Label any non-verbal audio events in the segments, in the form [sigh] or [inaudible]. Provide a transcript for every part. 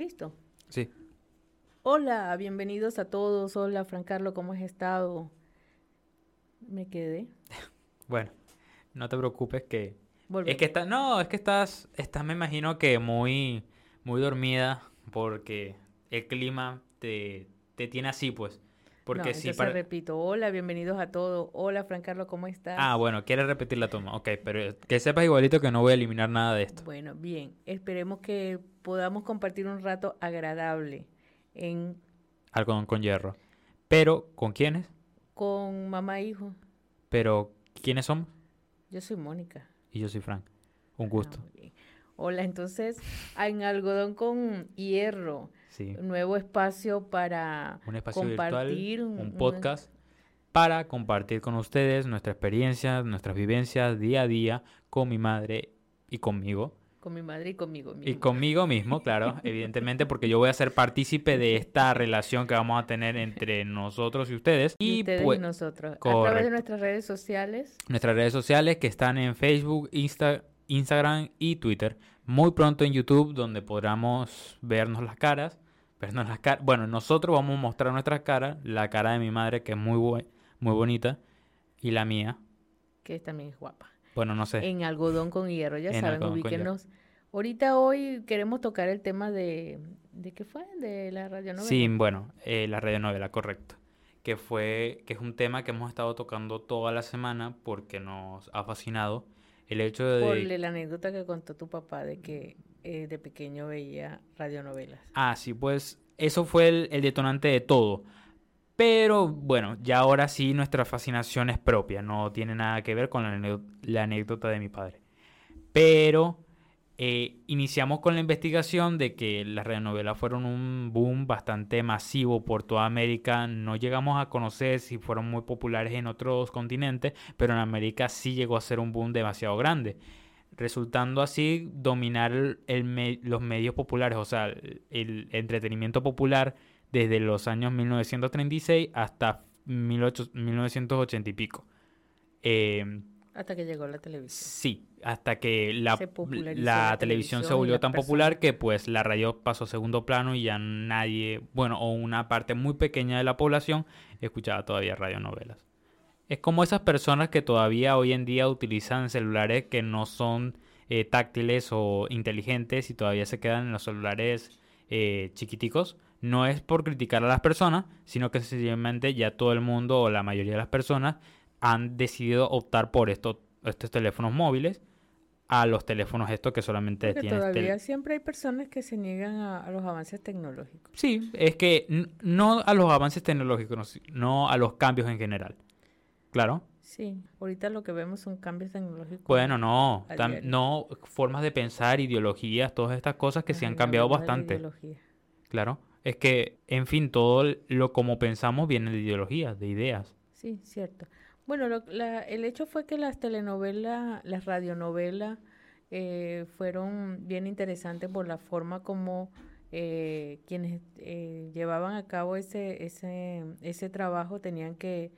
Listo. Sí. Hola, bienvenidos a todos. Hola, Fran Carlos, ¿cómo has estado? Me quedé. [laughs] Bueno, no te preocupes que... Volvemos. Es que estás... No, es que estás... Estás, me imagino que muy... Muy dormida porque el clima te, te tiene así, pues. Porque no, si para... repito, hola, bienvenidos a todos. Hola, Fran Carlos, ¿cómo estás? Ah, bueno, quieres repetir la toma. Ok, pero que sepas igualito que no voy a eliminar nada de esto. Bueno, bien. Esperemos que podamos compartir un rato agradable en Algodón con hierro. Pero, ¿con quiénes? con mamá e hijo. Pero, ¿quiénes somos? Yo soy Mónica. Y yo soy Frank. Un Ah, gusto. bien. Hola, entonces, en algodón con hierro, Sí. un nuevo espacio para Un espacio compartir virtual, un- podcast para compartir con ustedes nuestra experiencia, nuestras vivencias día a día con mi madre y conmigo. con mi madre y conmigo Y mismo. conmigo mismo, claro, [laughs] evidentemente, porque yo voy a ser partícipe de esta relación que vamos a tener entre [laughs] nosotros y ustedes. y Y ustedes pues, y nosotros. A través de nuestras redes sociales. nuestras redes sociales que están en Facebook, Insta- Instagram y Twitter. Muy pronto en YouTube, donde podamos vernos las caras. Vernos las caras. Bueno, nosotros vamos a mostrar nuestras caras. La cara de mi madre, que es muy, muy bonita. Y la mía. que también es guapa. Bueno, no sé. En algodón con hierro, ya En saben, ubíquenos. Ahorita hoy queremos tocar el tema de, ¿de qué fue? De la radionovela. Sí, bueno, eh, la radionovela, correcto. Que fue, que es un tema que hemos estado tocando toda la semana porque nos ha fascinado el hecho de... Por la anécdota que contó tu papá de que eh, de pequeño veía radionovelas. Ah, sí, pues eso fue el, el detonante de todo. Pero bueno, ya ahora sí nuestra fascinación es propia, no tiene nada que ver con la, la anécdota de mi padre. Pero eh, iniciamos con la investigación de que las radionovelas fueron un boom bastante masivo por toda América. No llegamos a conocer si fueron muy populares en otros continentes, pero en América sí llegó a ser un boom demasiado grande resultando así dominar el- me- los medios populares, o sea, el, entretenimiento popular desde los años 1936 hasta 18 1980 y pico. Eh, Hasta que llegó la televisión. sí, hasta que la, la la televisión se televisión volvió tan personas. popular que pues la radio pasó a segundo plano y ya nadie, bueno, o una parte muy pequeña de la población escuchaba todavía radionovelas. Es como esas personas que todavía hoy en día utilizan celulares que no son eh, táctiles o inteligentes y todavía se quedan en los celulares eh, chiquiticos. No es por criticar a las personas, sino que sencillamente ya todo el mundo o la mayoría de las personas han decidido optar por estos, estos teléfonos móviles a los teléfonos estos que solamente Porque tienen tel- todavía siempre hay personas que se niegan a, a los avances tecnológicos. Sí, es que no a los avances tecnológicos, no, a los cambios en general. Claro. Sí, ahorita lo que vemos son cambios tecnológicos. Bueno, no, no, formas de pensar, ideologías, todas estas cosas que se han cambiado bastante. Claro. Es que, en fin, todo lo como pensamos viene de ideologías, de ideas. Sí, cierto. Bueno, lo- la- el hecho fue que las telenovelas, las radionovelas eh, fueron bien interesantes por la forma como eh, quienes eh, llevaban a cabo ese, ese, ese trabajo tenían que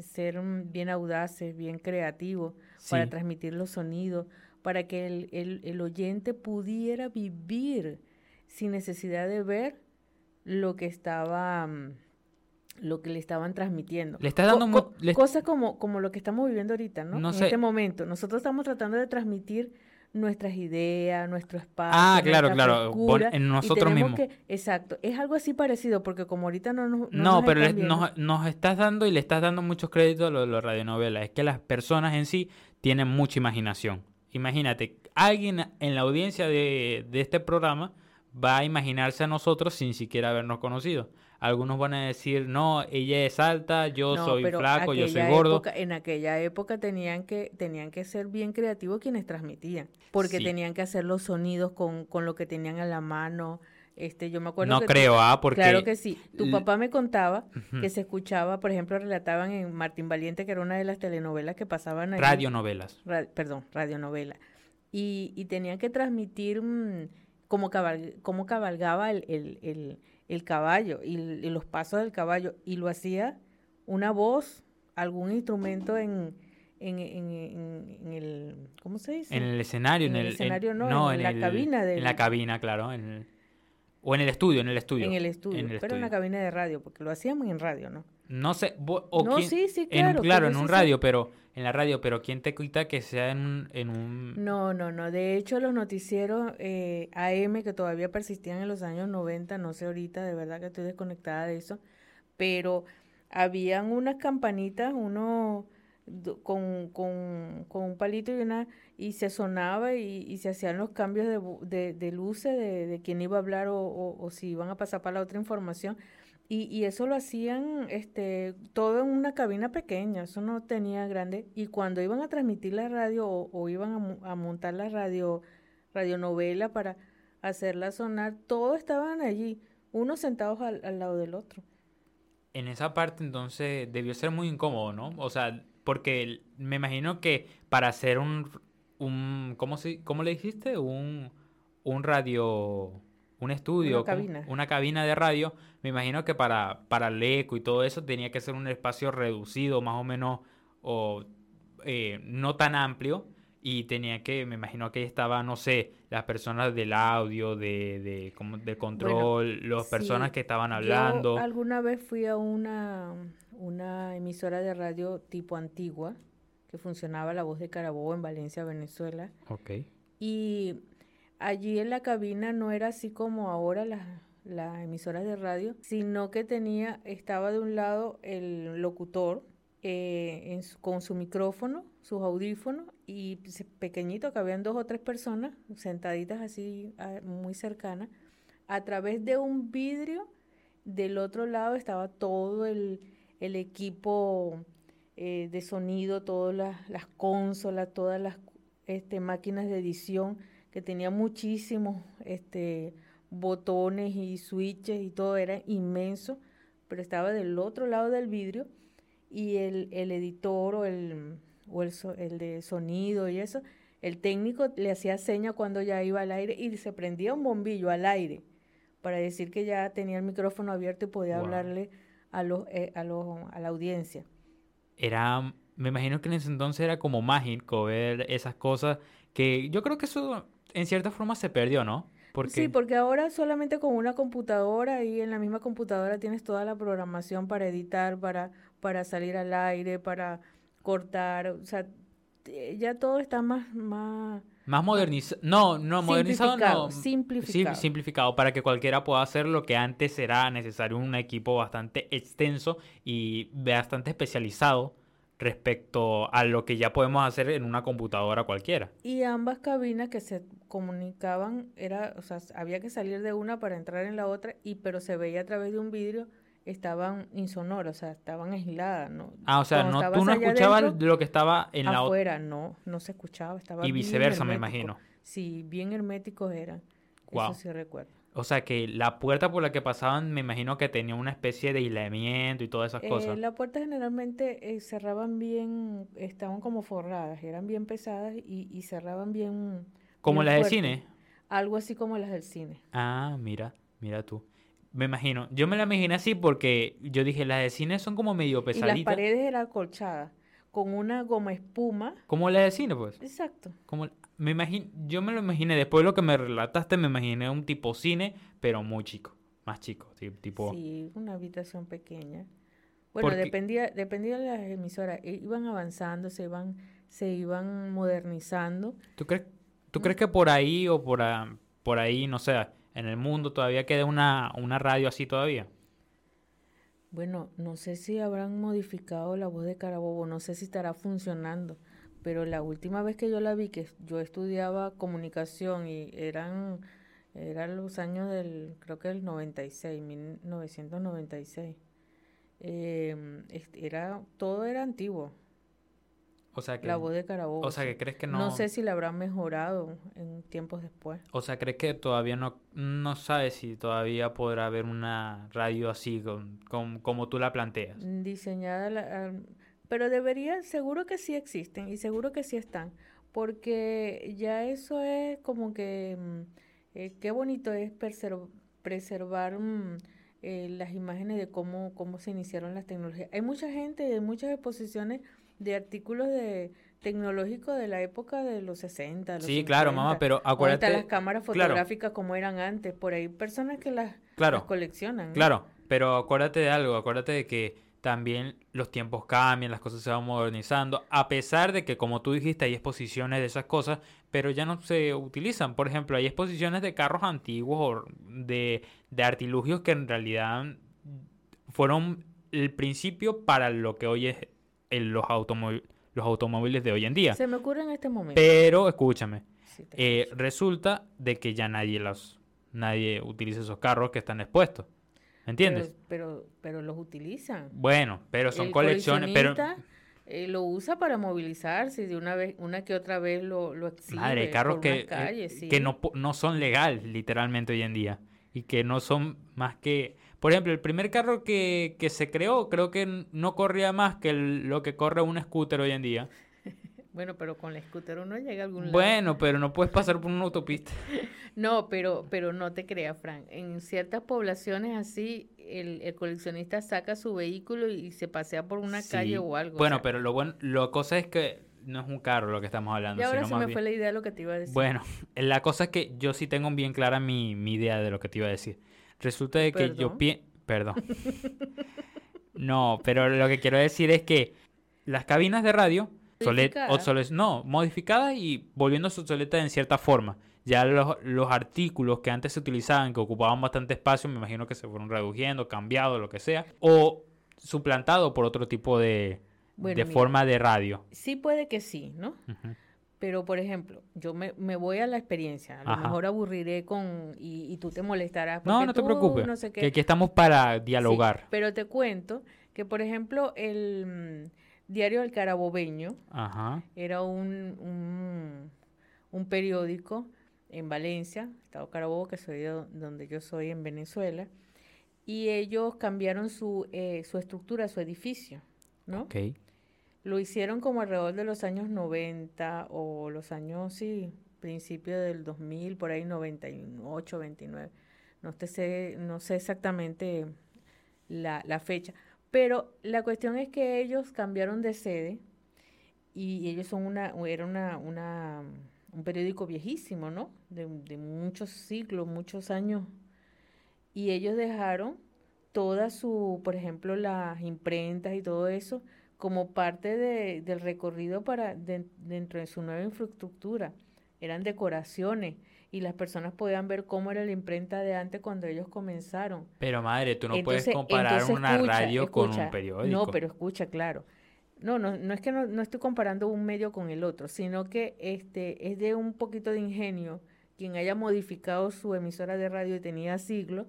ser mm, bien audaces, bien creativos para transmitir los sonidos, para que el, el, el oyente pudiera vivir sin necesidad de ver lo que estaba mm, lo que le estaban transmitiendo. Le estás dando co- le- cosas como, como lo que estamos viviendo ahorita, ¿no? No en sé. este momento. Nosotros estamos tratando de transmitir nuestras ideas, nuestro espacio. Ah, claro, claro, frescura, en nosotros mismos. que- exacto, es algo así parecido, porque como ahorita no nos. No, No, nos pero nos estás dando y le estás dando muchos créditos a lo de las radionovelas. Es que las personas en sí tienen mucha imaginación. Imagínate, alguien en la audiencia de, de este programa va a imaginarse a nosotros sin siquiera habernos conocido. Algunos van a decir, no, ella es alta, yo No, soy flaco, yo soy gordo. época- en aquella época tenían que, tenían que ser bien creativos quienes transmitían, porque Sí. tenían que hacer los sonidos con, con lo que tenían a la mano. Este, yo me acuerdo No que creo, ah, porque... Claro que sí. Tu papá me contaba que se escuchaba, por ejemplo, relataban en Martín Valiente, que era una de las telenovelas que pasaban ahí. Radionovelas. Ra- perdón, radionovela. Y, y tenían que transmitir mm, cómo, cabal- cómo cabalgaba el, el, el- el caballo y, los pasos del caballo. Y lo hacía una voz, algún instrumento en, en, en- en- en el... ¿Cómo se dice? En el escenario, En en, el el, en- escenario no, en la el- cabina En del- la cabina, claro. en el- O en el estudio, en el estudio. En el estudio, pero en la cabina de radio, porque lo hacíamos en radio, ¿no? No sé, o no, sí, sí, claro. En, claro, en un radio, pero en la radio, pero ¿quién te quita que sea en un... En un... No, no, no. De hecho, los noticieros eh, AM que todavía persistían en los años 90, no sé ahorita, de verdad que estoy desconectada de eso, pero habían unas campanitas, uno con, con, con un palito y una y se sonaba y, y se hacían los cambios de, de, luces de, de, quién iba a hablar o, o, si iban a pasar para la otra información. Y, y, eso lo hacían este, todo en una cabina pequeña, eso no tenía grande. Y cuando iban a transmitir la radio o, iban a, montar la radio, radionovela para hacerla sonar, todos estaban allí, unos sentados al, al lado del otro. En esa parte entonces debió ser muy incómodo, ¿no? O sea, porque me imagino que para hacer un, un ¿cómo, se, cómo le dijiste? Un, un radio, un estudio, una cabina. una cabina de radio, me imagino que para, para el eco y todo eso tenía que ser un espacio reducido, más o menos, o eh, no tan amplio, y tenía que, me imagino que ahí estaba, no sé, las personas del audio, de, de, como control, las personas que estaban hablando. Yo alguna vez fui a una, una emisora de radio tipo antigua, que funcionaba La Voz de Carabobo en Valencia, Venezuela. Ok. Y allí en la cabina no era así como ahora las la emisoras de radio, sino que tenía, estaba de un lado el locutor eh, con su micrófono, sus audífonos, y pequeñito, que habían dos o tres personas sentaditas así muy cercanas. A través de un vidrio, del otro lado estaba todo el, el equipo eh, de sonido, todas las, consolas, todas las este, máquinas de edición, que tenía muchísimos este, botones y switches y todo era inmenso, pero estaba del otro lado del vidrio y el, el editor o, el, o el, el de sonido y eso, el técnico le hacía seña cuando ya iba al aire y se prendía un bombillo al aire para decir que ya tenía el micrófono abierto y podía hablarle a, los, eh, a, los, a la audiencia. Era, me imagino que en ese entonces era como mágico ver esas cosas que yo creo que eso en cierta forma se perdió, ¿no? Porque... Sí, porque ahora solamente con una computadora y en la misma computadora tienes toda la programación para editar, para, para salir al aire, para cortar, o sea, ya todo está más, más más modernizado. No, no, modernizado no. Simplificado. Sí, simplificado para que cualquiera pueda hacer lo que antes era necesario un equipo bastante extenso y bastante especializado respecto a lo que ya podemos hacer en una computadora cualquiera. Y ambas cabinas que se comunicaban, era, o sea, había que salir de una para entrar en la otra, y pero se veía a través de un vidrio estaban insonoras, o sea, estaban aisladas, ¿no? Ah, o sea, no, tú no escuchabas lo que estaba en la afuera, no, no se escuchaba, estaba Y viceversa, me imagino. Sí, bien herméticos eran. Eso sí recuerdo. O sea, que la puerta por la que pasaban, me imagino que tenía una especie de aislamiento y todas esas eh, cosas. La puerta generalmente eh, cerraban bien, estaban como forradas, eran bien pesadas y, y cerraban bien. ¿Como las del cine? Algo así como las del cine. Ah, mira, mira tú. Me imagino. Yo me la imaginé así porque yo dije, las de cine son como medio pesaditas. Y las paredes eran acolchadas, con una goma espuma. Como las de cine, pues. Exacto. Como, me imagino, yo me lo imaginé, después de lo que me relataste, me imaginé un tipo cine, pero muy chico, más chico, tipo... Sí, una habitación pequeña. Bueno, dependía, dependía de las emisoras, e iban avanzando, se iban, se iban modernizando. ¿Tú crees, tú crees que por ahí o por, por ahí, no sé, en el mundo todavía queda una, una radio así todavía? Bueno, no sé si habrán modificado la voz de Carabobo, no sé si estará funcionando, pero la última vez que yo la vi, que yo estudiaba comunicación y eran, eran los años del, creo que el 96, 1996, eh, era, todo era antiguo, o sea que, la voz de Carabobo. O sea que crees que no... No sé si la habrán mejorado en tiempos después. O sea, crees que todavía no, no sabes si todavía podrá haber una radio así con, como tú la planteas. Diseñada, pero debería, seguro que sí existen y seguro que sí están, porque ya eso es como que, mm, eh, qué bonito es preservar mm, eh, las imágenes de cómo, cómo se iniciaron las tecnologías. Hay mucha gente, de muchas exposiciones de artículos de, tecnológico de la época de los 60. Los sí, claro, mamá, pero acuérdate. las cámaras fotográficas como eran antes. Por ahí personas que las, claro, coleccionan. Claro, pero acuérdate de algo, acuérdate de que también los tiempos cambian, las cosas se van modernizando, a pesar de que, como tú dijiste, hay exposiciones de esas cosas, pero ya no se utilizan. Por ejemplo, hay exposiciones de carros antiguos o de, de artilugios que en realidad fueron el principio para lo que hoy es el, los, los automóviles de hoy en día. Se me ocurre en este momento. Pero, escúchame, eh, resulta de que ya nadie los, nadie utiliza esos carros que están expuestos. ¿Me entiendes? Pero, pero, los utilizan. Bueno, pero son colecciones, pero eh, lo usa para movilizarse de una vez, una que otra vez lo, lo exhibe Madre, carros que, eh, que no, no son legales literalmente hoy en día y que no son más que por ejemplo, el primer carro que, que se creó creo que no corría más que lo que corre un scooter hoy en día. Bueno, pero con el scooter uno llega a algún lado. Bueno, pero no puedes pasar por una autopista. [laughs] no, pero, pero no te creas, Frank. En ciertas poblaciones así, el, el coleccionista saca su vehículo y se pasea por una calle o algo. Bueno, pero lo bueno, la cosa es que no es un carro lo que estamos hablando. Y ahora se me fue la idea de lo que te iba a decir. Bueno, [laughs] la cosa es que yo sí tengo bien clara mi, mi idea de lo que te iba a decir. Resulta de que yo pienso... Perdón. [laughs] no, pero lo que quiero decir es que las cabinas de radio... Obsolet, no, modificadas y volviéndose obsoletas en cierta forma. Ya los, los, artículos que antes se utilizaban, que ocupaban bastante espacio, me imagino que se fueron reduciendo, cambiado, lo que sea, o suplantado por otro tipo de, de forma de radio. Sí puede que sí, ¿no? Pero, por ejemplo, yo me, me, voy a la experiencia. A lo mejor aburriré con... Y, y, tú te molestarás. No, no te preocupes. Que aquí estamos para dialogar. pero te cuento que, por ejemplo, el Diario del Carabobeño era un, un, un, periódico en Valencia, Estado Carabobo, que soy de donde yo soy en Venezuela. Y ellos cambiaron su, eh, su estructura, su edificio, ¿no? Ok. Lo hicieron como alrededor de los años 90 o los años, sí, principio del 2000, por ahí 98, 29. No, sé, no sé exactamente la, la fecha. Pero la cuestión es que ellos cambiaron de sede y ellos son una, era una, un periódico viejísimo, ¿no? De, de, muchos siglos, muchos años. Y ellos dejaron toda su, por ejemplo, las imprentas y todo eso, como parte de, del recorrido para dentro de su nueva infraestructura. Eran decoraciones y las personas podían ver cómo era la imprenta de antes cuando ellos comenzaron. Pero madre, tú no puedes comparar una radio con un periódico. No, pero escucha, claro. No, no, no es que no, no, estoy comparando un medio con el otro, sino que este es de un poquito de ingenio quien haya modificado su emisora de radio y tenía siglos,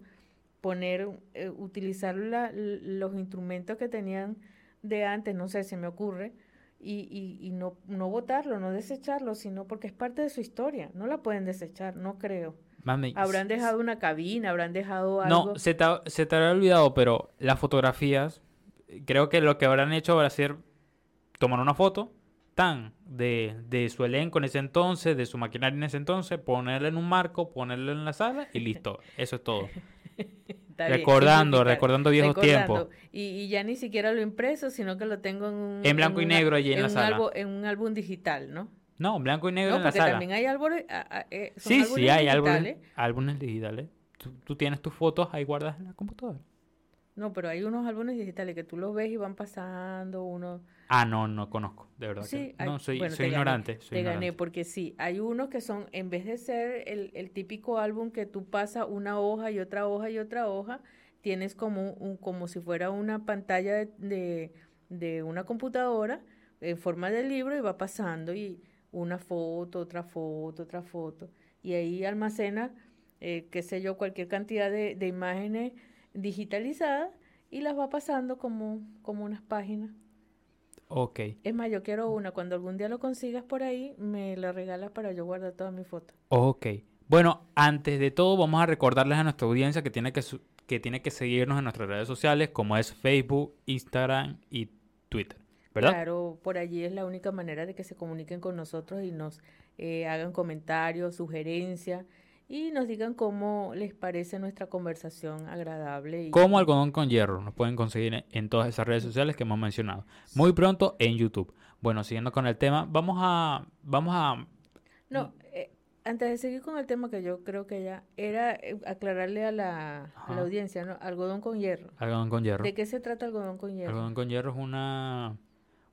poner, eh, utilizar la, los instrumentos que tenían de antes, no sé, se me ocurre, y, y, y no, no votarlo, no desecharlo, sino porque es parte de su historia. No la pueden desechar, no creo. habrán dejado una cabina, habrán dejado algo. No, se te, se te habrá olvidado, pero las fotografías, creo que lo que habrán hecho a ser tomar una foto tan de, de su elenco en ese entonces, de su maquinaria en ese entonces, ponerla en un marco, ponerla en la sala y listo. Eso es todo. [laughs] recordando, recordando viejos tiempos. Y, ya ni siquiera lo impreso, sino que lo tengo en un... En blanco y negro allí en, la sala. Álbum, en un álbum digital, ¿no? No, blanco y negro en la sala. también hay álbumes... Eh, sí, sí, hay álbumes, álbumes digitales. Tú, tú, tienes tus fotos ahí guardadas en la computadora. No, pero hay unos álbumes digitales que tú los ves y van pasando uno... Ah, no, no conozco, de verdad. Sí, no, soy, soy ignorante. te gané, porque sí, hay unos que son, en vez de ser el, el, típico álbum que tú pasas una hoja y otra hoja y otra hoja, tienes como, un, como si fuera una pantalla de, de, de una computadora en forma de libro y va pasando y una foto, otra foto, otra foto. Y ahí almacena, eh, qué sé yo, cualquier cantidad de, de imágenes digitalizadas y las va pasando como, como unas páginas. Ok. Es más, yo quiero una. Cuando algún día lo consigas por ahí, me la regalas para yo guardar todas mis fotos. Ok. Bueno, antes de todo, vamos a recordarles a nuestra audiencia que tiene que, que tiene que seguirnos en nuestras redes sociales, como es Facebook, Instagram y Twitter. ¿verdad? Claro, por allí es la única manera de que se comuniquen con nosotros y nos eh, hagan comentarios, sugerencias y nos digan cómo les parece nuestra conversación agradable. Y... Como algodón con hierro, nos pueden conseguir en todas esas redes sociales que hemos mencionado. Muy pronto en YouTube. Bueno, siguiendo con el tema, vamos a... Vamos a... No, eh, antes de seguir con el tema que yo creo que ya era eh, aclararle a la, a la audiencia, ¿no? Algodón con hierro. Algodón con hierro. ¿De qué se trata algodón con hierro? Algodón con hierro es una...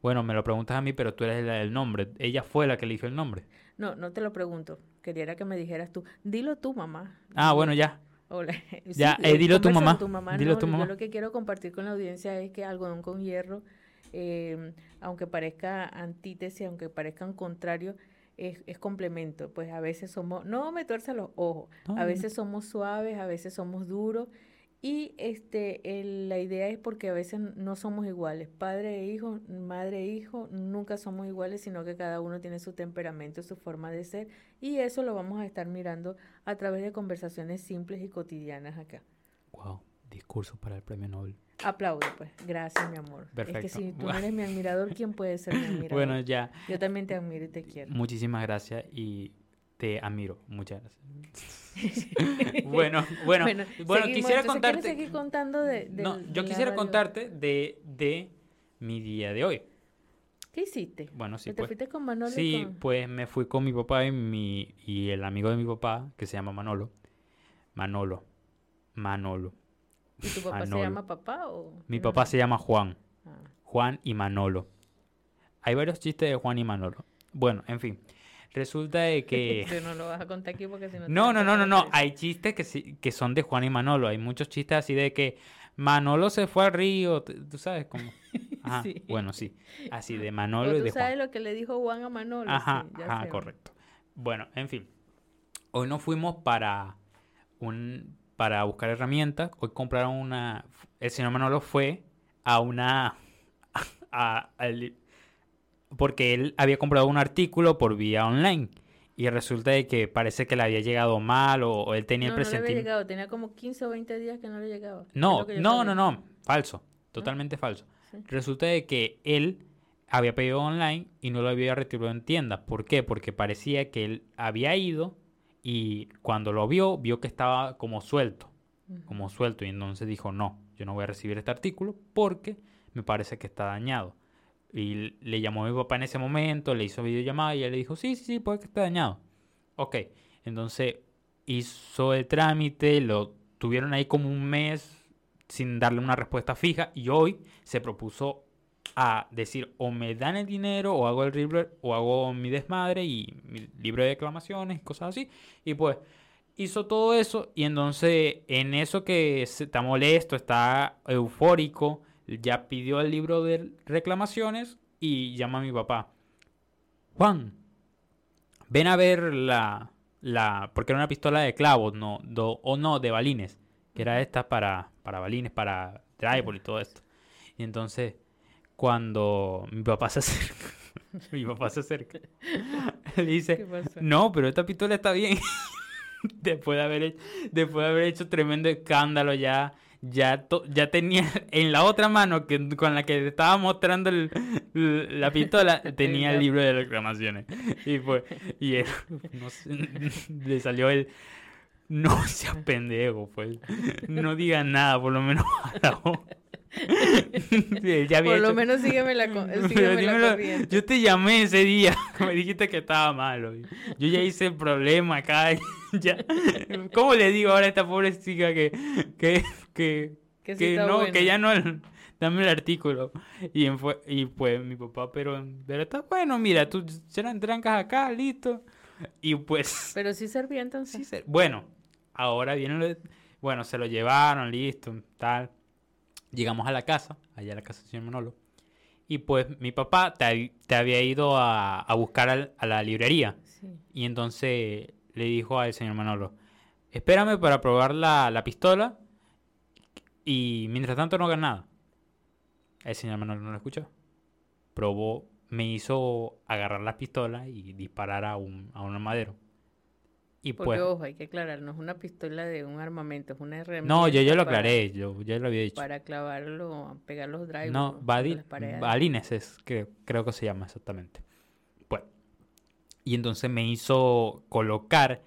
Bueno, me lo preguntas a mí, pero tú eres el nombre. Ella fue la que eligió el nombre. No, no te lo pregunto. Quería que me dijeras tú. Dilo tú, mamá. Ah, bueno, ya. Hola. [laughs] ya, eh, dilo tu mamá. dilo tu mamá. Yo lo que quiero compartir con la audiencia es que algodón con hierro, eh, aunque parezca antítesis, aunque parezca un contrario, es, es, complemento. Pues a veces somos, no me tuerza los ojos, a veces somos suaves, a veces somos duros y este, la idea es porque a veces no somos iguales. Padre e hijo, madre e hijo, nunca somos iguales, sino que cada uno tiene su temperamento, su forma de ser. Y eso lo vamos a estar mirando a través de conversaciones simples y cotidianas acá. Wow, discurso para el premio Nobel. Aplaudo, pues. Gracias, mi amor. Perfecto. Es que si tú no eres mi admirador, ¿quién puede ser mi [laughs] admirador? Bueno, ya. Yo también te admiro y te quiero. Muchísimas gracias y te admiro. Muchas gracias. Bueno, bueno, bueno, quisiera contarte. seguir contando de, no, yo quisiera contarte de, de mi día de hoy. ¿Qué hiciste? Bueno, sí. ¿Te pues, fuiste con Manolo? Sí, pues me fui con mi papá y, mi, y el amigo de mi papá, que se llama Manolo. Manolo. Manolo. ¿Y tu papá se llama papá o...? Mi papá se llama Juan. Ah. Juan y Manolo. Hay varios chistes de Juan y Manolo. Bueno, en fin. Resulta de que... no lo vas a contar aquí porque si no... No, no, no, no, no. Hay chistes que, que son de Juan y Manolo. Hay muchos chistes así de que Manolo se fue al río. Tú sabes cómo... [laughs] Ajá, bueno, sí. Así de Manolo y de Juan. Tú sabes lo que le dijo Juan a Manolo. Ajá, ajá, correcto. Bueno, en fin. Hoy nos fuimos para un para buscar herramientas. Hoy compraron una... El señor Manolo fue a una... [laughs] A, porque él había comprado un artículo por vía online y resulta de que parece que le había llegado mal o, él tenía el presentimiento. No, le había llegado, tenía como 15 o 20 días que no le llegaba. No, no, no, no, falso, totalmente falso. Resulta de que él había pedido online y no lo había retirado en tienda. ¿Por qué? Porque parecía que él había ido y cuando lo vio, vio que estaba como suelto, como suelto y entonces dijo, no, yo no voy a recibir este artículo porque me parece que está dañado. Y le llamó mi papá en ese momento, le hizo videollamada y él le dijo, sí, sí, sí, puede que esté dañado. Ok, entonces hizo el trámite, lo tuvieron ahí como un mes sin darle una respuesta fija y hoy se propuso a decir o me dan el dinero o hago el libro o hago mi desmadre y mi libro de declamaciones y cosas así. Y pues hizo todo eso y entonces en eso que está molesto, está eufórico, ya pidió el libro de reclamaciones y llama a mi papá. Juan, ven a ver la, la, porque era una pistola de clavos, no, o no, de balines, que era esta para, para balines, para tribal y todo esto. Y entonces, cuando mi papá se acerca, [laughs] mi papá se acerca, [laughs] le dice, no, pero esta pistola está bien. [laughs] después, de haber, después de haber hecho tremendo escándalo ya ya, ya tenía [laughs] en la otra mano que, con la que estaba mostrando la pistola, [laughs] tenía el libro de reclamaciones. Y fue, y él, [laughs] le salió el, no seas pendejo, pues, no digas nada, por lo menos por lo menos sígueme la, sígueme la corriente. Yo te llamé ese día, me dijiste que estaba malo. Yo ya hice el problema acá. Ya. ¿Cómo le digo ahora a esta pobre chica que, que, que, que, no, que ya no, [laughs] dame el artículo? Y, fue, y pues mi papá, pero, pero está bueno, mira, tú serán trancas acá, listo. Y pues... [laughs] Pero sí servía entonces. Sí, bueno, ahora vienen Bueno, se lo llevaron, listo, tal. Llegamos a la casa, allá a la casa del señor Manolo. Y pues mi papá te, te había ido a, a buscar a la librería. Y entonces le dijo al señor Manolo, espérame para probar la, la pistola y mientras tanto no hagas nada. El señor Manolo no lo escuchó. Probó, me hizo agarrar la pistola y disparar a un, a un armadero. Y Porque, pues, ojo, hay que aclarar, no es una pistola de un armamento, es una herramienta. No, yo ya lo aclaré, yo ya lo había dicho. Para clavarlo, pegar los drivers. No, balines es, que creo que se llama exactamente. Bueno, y entonces me hizo colocar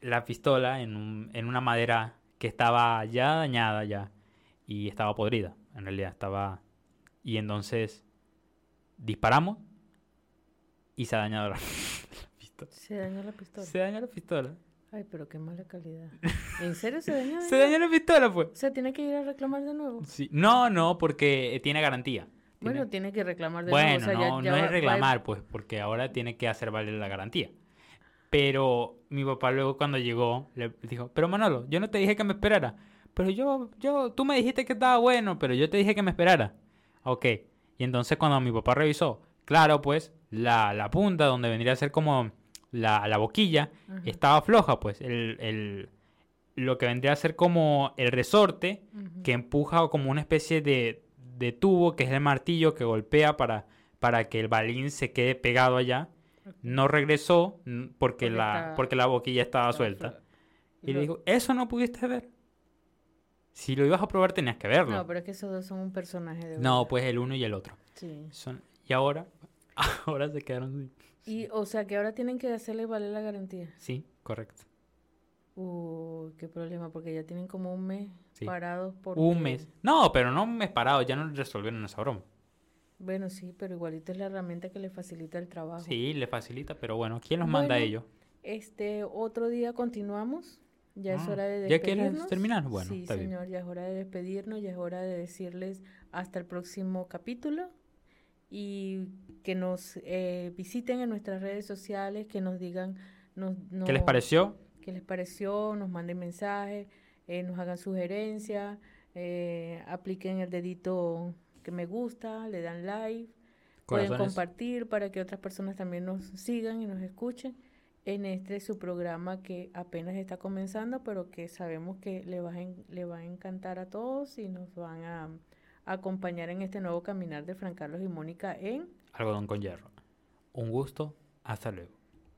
la pistola en, un- en una madera que estaba ya dañada ya y estaba podrida, en realidad estaba... Y entonces disparamos y se ha dañado la, la [laughs] pistola. Se dañó la pistola. Se dañó la pistola. Ay, pero qué mala calidad. ¿En serio se dañó? Se dañó la pistola, pues. O sea, tiene que ir a reclamar de nuevo. Sí. No, no, porque tiene garantía. Bueno, tiene que reclamar de Bueno, nuevo. o sea, ya- no, ya no va- es va- reclamar, pues, porque ahora tiene que hacer valer la garantía. Pero mi papá luego cuando llegó le dijo, pero Manolo, yo no te dije que me esperara. Pero yo, yo, tú me dijiste que estaba bueno, pero yo te dije que me esperara. Ok. Y entonces cuando mi papá revisó, claro, pues, la, la punta donde vendría a ser como la, la boquilla, estaba floja, pues. El, el- lo que vendría a ser como el resorte que empuja como una especie de, de tubo que es el martillo que golpea para, para que el balín se quede pegado allá. No regresó porque, Porque la, está- porque la boquilla estaba suelta. Y le dijo, eso no pudiste ver. Si lo ibas a probar tenías que verlo. No, pero es que esos dos son un personaje de No, pues el uno y el otro. Sí. Son- y ahora, [laughs] ahora se quedaron. Y, o sea, que ahora tienen que hacerle valer la garantía. Sí, correcto. Uy, qué problema, porque ya tienen como un mes Sí. parados por... Un mes. No, pero no un mes parado, ya no resolvieron esa broma. Bueno, sí, pero igualito es la herramienta que le facilita el trabajo. Sí, le facilita, pero bueno, ¿quién los manda a ellos? Este, otro día continuamos. Ya es Ah, hora de ¿ya despedirnos. quieres terminar? Bueno, sí, está bien. señor, ya es hora de despedirnos, ya es hora de decirles hasta el próximo capítulo y que nos eh, visiten en nuestras redes sociales, que nos digan nos, ¿Qué les nos- pareció? qué les pareció, nos manden mensajes, eh, nos hagan sugerencias, eh, apliquen el dedito que me gusta, le dan like, pueden compartir para que otras personas también nos sigan y nos escuchen en este su programa que apenas está comenzando, pero que sabemos que le va a, le va a encantar a todos y nos van a, a acompañar en este nuevo caminar de Fran Carlos y Mónica en Algodón con hierro. Un gusto. Hasta luego.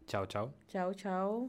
Chao, chao. Chao, chao.